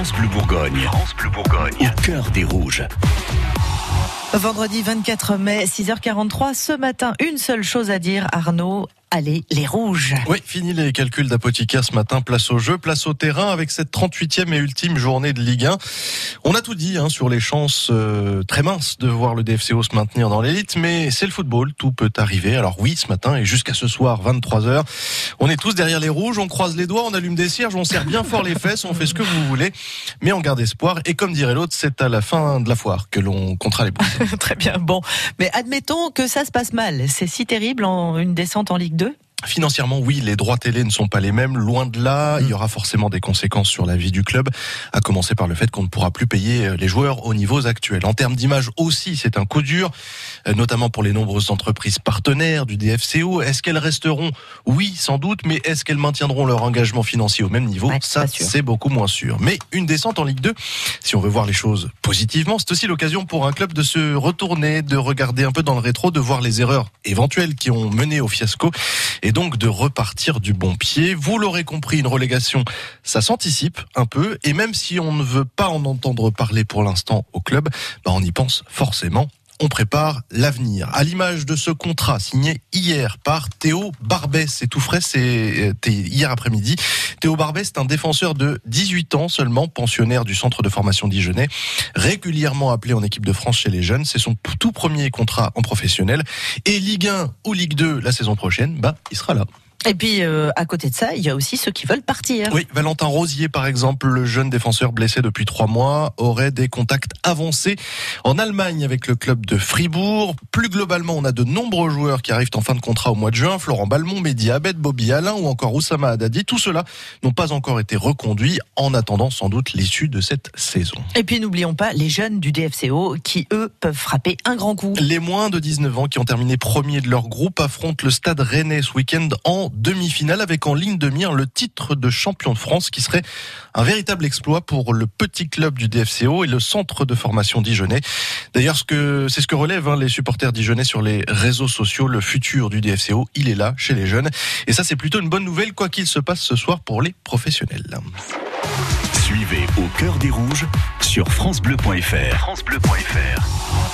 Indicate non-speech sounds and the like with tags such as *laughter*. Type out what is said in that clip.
France Bleu Bourgogne. France Bourgogne. Au cœur des rouges. Vendredi 24 mai, 6h43. Ce matin, une seule chose à dire, Arnaud. Allez, les rouges. Oui, fini les calculs d'apothicaire ce matin. Place au jeu, place au terrain avec cette 38e et ultime journée de Ligue 1. On a tout dit hein, sur les chances euh, très minces de voir le DFCO se maintenir dans l'élite, mais c'est le football, tout peut arriver. Alors oui, ce matin et jusqu'à ce soir, 23h, on est tous derrière les rouges, on croise les doigts, on allume des cierges, on serre bien fort les fesses, on fait ce que vous voulez, mais on garde espoir. Et comme dirait l'autre, c'est à la fin de la foire que l'on comptera les bouts. *laughs* Très bien, bon. Mais admettons que ça se passe mal. C'est si terrible en une descente en Ligue 2 Financièrement, oui, les droits télé ne sont pas les mêmes. Loin de là, il y aura forcément des conséquences sur la vie du club, à commencer par le fait qu'on ne pourra plus payer les joueurs aux niveaux actuels. En termes d'image aussi, c'est un coup dur, euh, notamment pour les nombreuses entreprises partenaires du DFCO. Est-ce qu'elles resteront? Oui, sans doute, mais est-ce qu'elles maintiendront leur engagement financier au même niveau? Ouais, Ça, c'est beaucoup moins sûr. Mais une descente en Ligue 2, si on veut voir les choses positivement, c'est aussi l'occasion pour un club de se retourner, de regarder un peu dans le rétro, de voir les erreurs éventuelles qui ont mené au fiasco. Et et donc de repartir du bon pied. Vous l'aurez compris, une relégation, ça s'anticipe un peu, et même si on ne veut pas en entendre parler pour l'instant au club, bah on y pense forcément on prépare l'avenir. À l'image de ce contrat signé hier par Théo Barbet, c'est tout frais, c'est hier après-midi. Théo Barbet, c'est un défenseur de 18 ans seulement, pensionnaire du centre de formation dijonnais, régulièrement appelé en équipe de France chez les jeunes. C'est son tout premier contrat en professionnel. Et Ligue 1 ou Ligue 2 la saison prochaine, bah, il sera là. Et puis, euh, à côté de ça, il y a aussi ceux qui veulent partir. Oui, Valentin Rosier, par exemple, le jeune défenseur blessé depuis trois mois, aurait des contacts avancés en Allemagne avec le club de Fribourg. Plus globalement, on a de nombreux joueurs qui arrivent en fin de contrat au mois de juin. Florent Balmont, Mehdi Abed, Bobby Alain ou encore Oussama Haddadi. Tout cela n'ont pas encore été reconduits en attendant sans doute l'issue de cette saison. Et puis, n'oublions pas les jeunes du DFCO qui, eux, peuvent frapper un grand coup. Les moins de 19 ans qui ont terminé premier de leur groupe affrontent le stade rennais ce week-end en demi-finale avec en ligne de mire le titre de champion de France qui serait un véritable exploit pour le petit club du DFCO et le centre de formation dijonnais. D'ailleurs, ce que, c'est ce que relèvent hein, les supporters dijonnais sur les réseaux sociaux. Le futur du DFCO, il est là chez les jeunes. Et ça, c'est plutôt une bonne nouvelle, quoi qu'il se passe ce soir pour les professionnels. Suivez au cœur des rouges sur FranceBleu.fr. FranceBleu.fr.